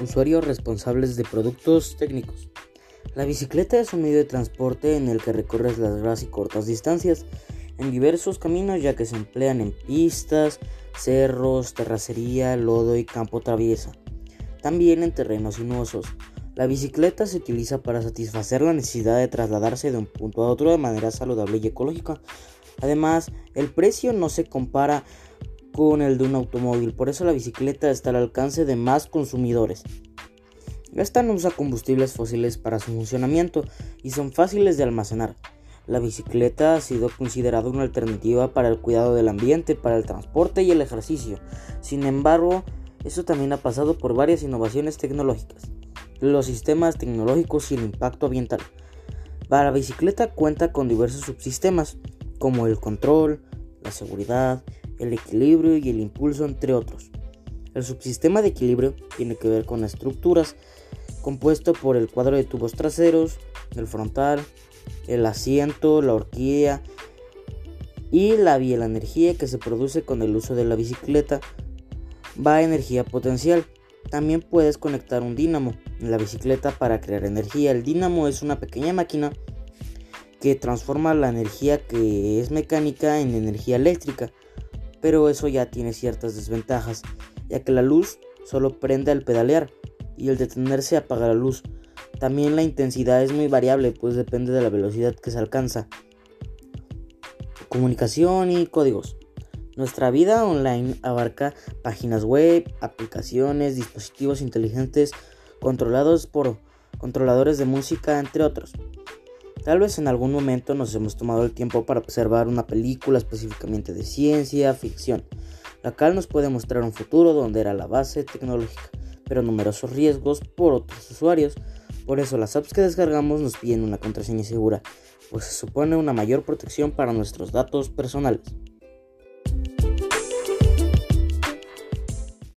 Usuarios responsables de productos técnicos. La bicicleta es un medio de transporte en el que recorres largas y cortas distancias en diversos caminos ya que se emplean en pistas, cerros, terracería, lodo y campo traviesa. También en terrenos sinuosos. La bicicleta se utiliza para satisfacer la necesidad de trasladarse de un punto a otro de manera saludable y ecológica. Además, el precio no se compara con el de un automóvil, por eso la bicicleta está al alcance de más consumidores. Esta no usa combustibles fósiles para su funcionamiento y son fáciles de almacenar. La bicicleta ha sido considerada una alternativa para el cuidado del ambiente, para el transporte y el ejercicio. Sin embargo, eso también ha pasado por varias innovaciones tecnológicas, los sistemas tecnológicos y el impacto ambiental. Para la bicicleta cuenta con diversos subsistemas, como el control, la seguridad, el equilibrio y el impulso, entre otros. El subsistema de equilibrio tiene que ver con estructuras, compuesto por el cuadro de tubos traseros, el frontal, el asiento, la horquilla y la vía. La energía que se produce con el uso de la bicicleta va a energía potencial. También puedes conectar un dínamo en la bicicleta para crear energía. El dínamo es una pequeña máquina que transforma la energía que es mecánica en energía eléctrica, pero eso ya tiene ciertas desventajas, ya que la luz solo prende al pedalear y el detenerse apaga la luz. También la intensidad es muy variable, pues depende de la velocidad que se alcanza. Comunicación y códigos. Nuestra vida online abarca páginas web, aplicaciones, dispositivos inteligentes controlados por controladores de música, entre otros. Tal vez en algún momento nos hemos tomado el tiempo para observar una película específicamente de ciencia ficción, la cual nos puede mostrar un futuro donde era la base tecnológica, pero numerosos riesgos por otros usuarios. Por eso las apps que descargamos nos piden una contraseña segura, pues se supone una mayor protección para nuestros datos personales.